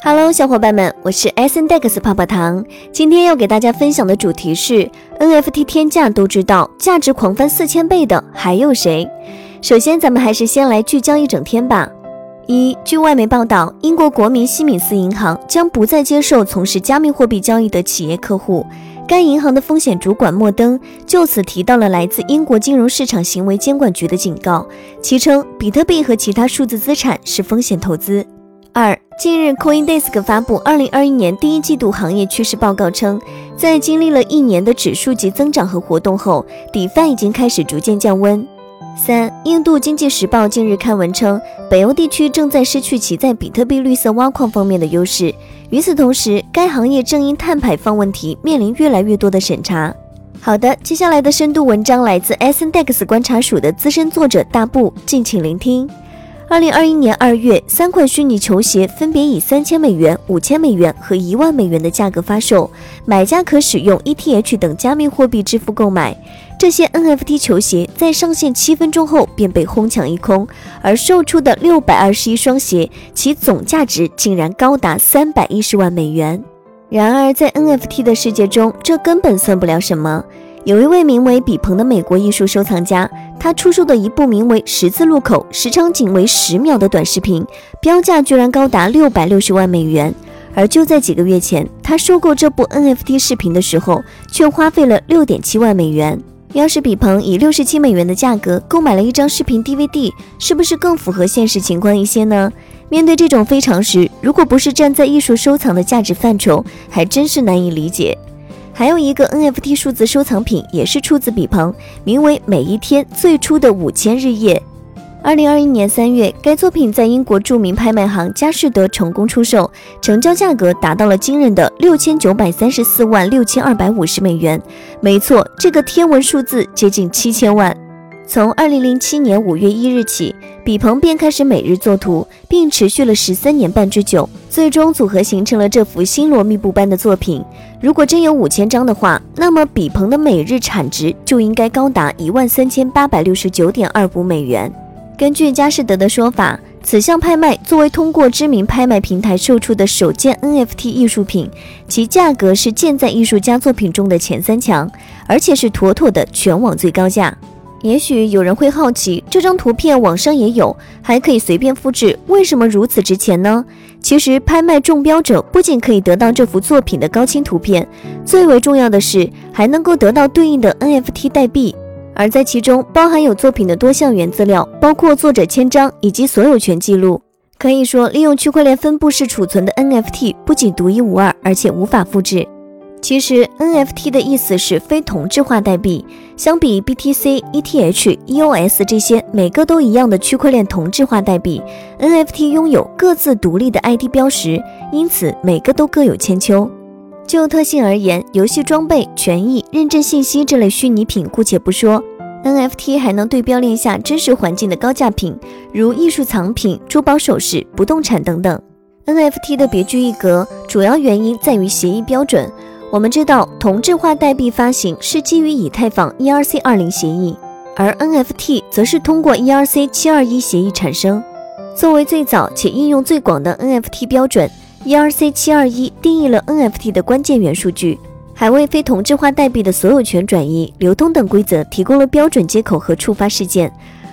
Hello，小伙伴们，我是 S N DEX 泡泡糖。今天要给大家分享的主题是 NFT 天价都知道，价值狂翻四千倍的还有谁？首先，咱们还是先来聚焦一整天吧。一，据外媒报道，英国国民西敏寺银行将不再接受从事加密货币交易的企业客户。该银行的风险主管莫登就此提到了来自英国金融市场行为监管局的警告，其称比特币和其他数字资产是风险投资。二，近日，CoinDesk 发布二零二一年第一季度行业趋势报告称，在经历了一年的指数级增长和活动后，DeFi 已经开始逐渐降温。三，印度经济时报近日刊文称，北欧地区正在失去其在比特币绿色挖矿方面的优势。与此同时，该行业正因碳排放问题面临越来越多的审查。好的，接下来的深度文章来自 S N DEX 观察署的资深作者大布，敬请聆听。二零二一年二月，三款虚拟球鞋分别以三千美元、五千美元和一万美元的价格发售，买家可使用 ETH 等加密货币支付购买。这些 NFT 球鞋在上线七分钟后便被哄抢一空，而售出的六百二十一双鞋，其总价值竟然高达三百一十万美元。然而，在 NFT 的世界中，这根本算不了什么。有一位名为比鹏的美国艺术收藏家，他出售的一部名为《十字路口》、时长仅为十秒的短视频，标价居然高达六百六十万美元。而就在几个月前，他收购这部 NFT 视频的时候，却花费了六点七万美元。要是比鹏以六十七美元的价格购买了一张视频 DVD，是不是更符合现实情况一些呢？面对这种非常时，如果不是站在艺术收藏的价值范畴，还真是难以理解。还有一个 NFT 数字收藏品也是出自比朋，名为《每一天最初的五千日夜》。二零二一年三月，该作品在英国著名拍卖行佳士得成功出售，成交价格达到了惊人的六千九百三十四万六千二百五十美元。没错，这个天文数字接近七千万。从二零零七年五月一日起，比鹏便开始每日作图，并持续了十三年半之久，最终组合形成了这幅星罗密布般的作品。如果真有五千张的话，那么比鹏的每日产值就应该高达一万三千八百六十九点二五美元。根据佳士得的说法，此项拍卖作为通过知名拍卖平台售出的首件 NFT 艺术品，其价格是建在艺术家作品中的前三强，而且是妥妥的全网最高价。也许有人会好奇，这张图片网上也有，还可以随便复制，为什么如此值钱呢？其实，拍卖中标者不仅可以得到这幅作品的高清图片，最为重要的是还能够得到对应的 NFT 代币，而在其中包含有作品的多项原资料，包括作者签章以及所有权记录。可以说，利用区块链分布式储存的 NFT 不仅独一无二，而且无法复制。其实 NFT 的意思是非同质化代币，相比 BTC、ETH、EOS 这些每个都一样的区块链同质化代币，NFT 拥有各自独立的 ID 标识，因此每个都各有千秋。就特性而言，游戏装备、权益、认证信息这类虚拟品姑且不说，NFT 还能对标链下真实环境的高价品，如艺术藏品、珠宝首饰、不动产等等。NFT 的别具一格，主要原因在于协议标准。我们知道，同质化代币发行是基于以太坊 ERC 二零协议，而 NFT 则是通过 ERC 七二一协议产生。作为最早且应用最广的 NFT 标准，ERC 七二一定义了 NFT 的关键元数据，还为非同质化代币的所有权转移、流通等规则提供了标准接口和触发事件，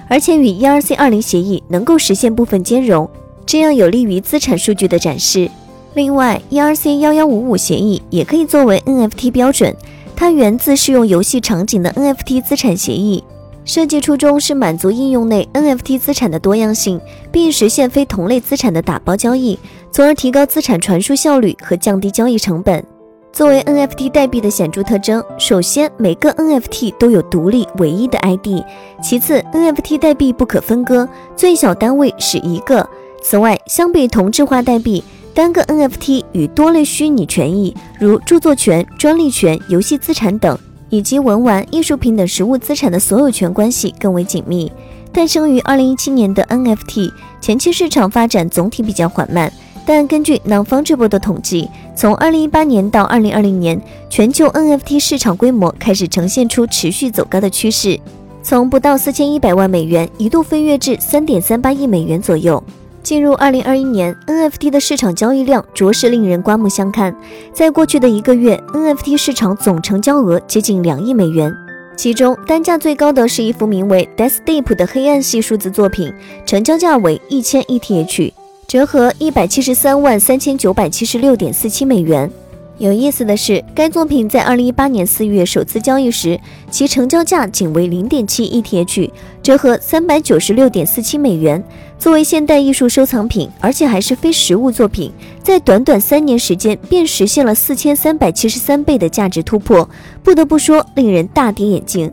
而且与 ERC 二零协议能够实现部分兼容，这样有利于资产数据的展示。另外，ERC 幺幺五五协议也可以作为 NFT 标准，它源自适用游戏场景的 NFT 资产协议，设计初衷是满足应用内 NFT 资产的多样性，并实现非同类资产的打包交易，从而提高资产传输效率和降低交易成本。作为 NFT 代币的显著特征，首先每个 NFT 都有独立唯一的 ID，其次 NFT 代币不可分割，最小单位是一个。此外，相比同质化代币。单个 NFT 与多类虚拟权益，如著作权、专利权、游戏资产等，以及文玩艺术品等实物资产的所有权关系更为紧密。诞生于2017年的 NFT 前期市场发展总体比较缓慢，但根据 Non-Fungible 的统计，从2018年到2020年，全球 NFT 市场规模开始呈现出持续走高的趋势，从不到4100万美元一度飞跃至3.38亿美元左右。进入二零二一年，NFT 的市场交易量着实令人刮目相看。在过去的一个月，NFT 市场总成交额接近两亿美元，其中单价最高的是一幅名为《Death Deep》的黑暗系数字作品，成交价为一千 ETH，折合一百七十三万三千九百七十六点四七美元。有意思的是，该作品在二零一八年四月首次交易时，其成交价仅为零点七 ETH，折合三百九十六点四七美元。作为现代艺术收藏品，而且还是非实物作品，在短短三年时间便实现了四千三百七十三倍的价值突破，不得不说令人大跌眼镜。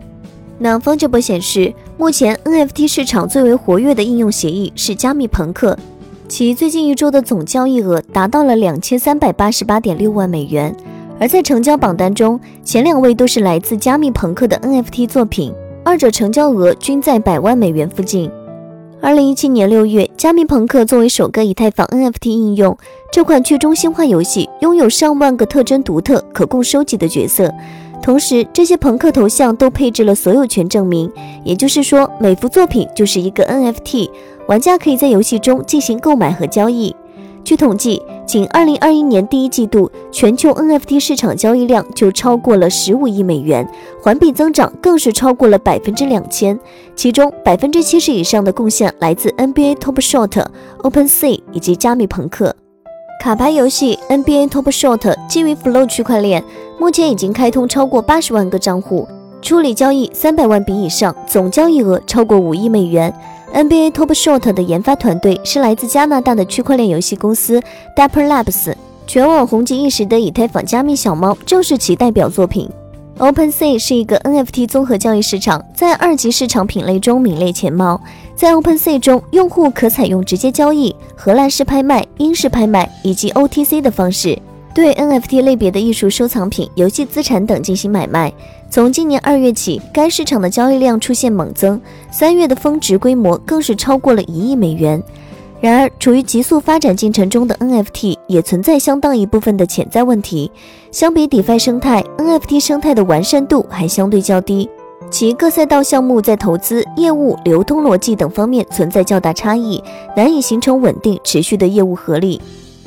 那方这波显示，目前 NFT 市场最为活跃的应用协议是加密朋克。其最近一周的总交易额达到了两千三百八十八点六万美元，而在成交榜单中，前两位都是来自加密朋克的 NFT 作品，二者成交额均在百万美元附近。二零一七年六月，加密朋克作为首个以太坊 NFT 应用，这款去中心化游戏拥有上万个特征独特、可供收集的角色，同时这些朋克头像都配置了所有权证明，也就是说，每幅作品就是一个 NFT。玩家可以在游戏中进行购买和交易。据统计，仅2021年第一季度，全球 NFT 市场交易量就超过了15亿美元，环比增长更是超过了百分之两千。其中，百分之七十以上的贡献来自 NBA Top Shot、OpenSea 以及加密朋克。卡牌游戏 NBA Top Shot 基于 Flow 区块链，目前已经开通超过八十万个账户，处理交易三百万笔以上，总交易额超过五亿美元。NBA Top Shot 的研发团队是来自加拿大的区块链游戏公司 Dapper Labs，全网红极一时的以太坊加密小猫就是其代表作品。OpenSea 是一个 NFT 综合交易市场，在二级市场品类中名列前茅。在 OpenSea 中，用户可采用直接交易、荷兰式拍卖、英式拍卖以及 OTC 的方式。对 NFT 类别的艺术收藏品、游戏资产等进行买卖。从今年二月起，该市场的交易量出现猛增，三月的峰值规模更是超过了一亿美元。然而，处于急速发展进程中的 NFT 也存在相当一部分的潜在问题。相比 DeFi 生态，NFT 生态的完善度还相对较低，其各赛道项目在投资、业务、流通逻辑等方面存在较大差异，难以形成稳定持续的业务合力。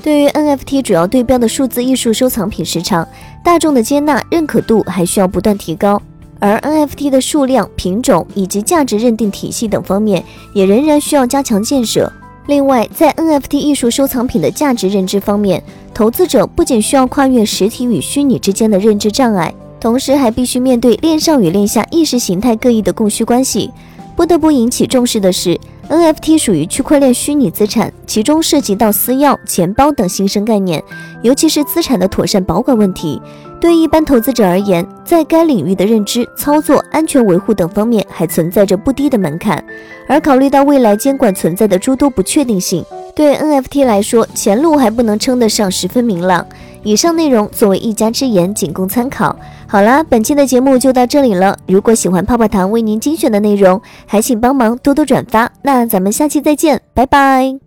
对于 NFT 主要对标的数字艺术收藏品市场，大众的接纳认可度还需要不断提高，而 NFT 的数量、品种以及价值认定体系等方面也仍然需要加强建设。另外，在 NFT 艺术收藏品的价值认知方面，投资者不仅需要跨越实体与虚拟之间的认知障碍，同时还必须面对链上与链下意识形态各异的供需关系。不得不引起重视的是。NFT 属于区块链虚拟资产，其中涉及到私钥、钱包等新生概念，尤其是资产的妥善保管问题。对一般投资者而言，在该领域的认知、操作、安全维护等方面还存在着不低的门槛。而考虑到未来监管存在的诸多不确定性，对 NFT 来说，前路还不能称得上十分明朗。以上内容作为一家之言，仅供参考。好啦，本期的节目就到这里了。如果喜欢泡泡糖为您精选的内容，还请帮忙多多转发。那咱们下期再见，拜拜。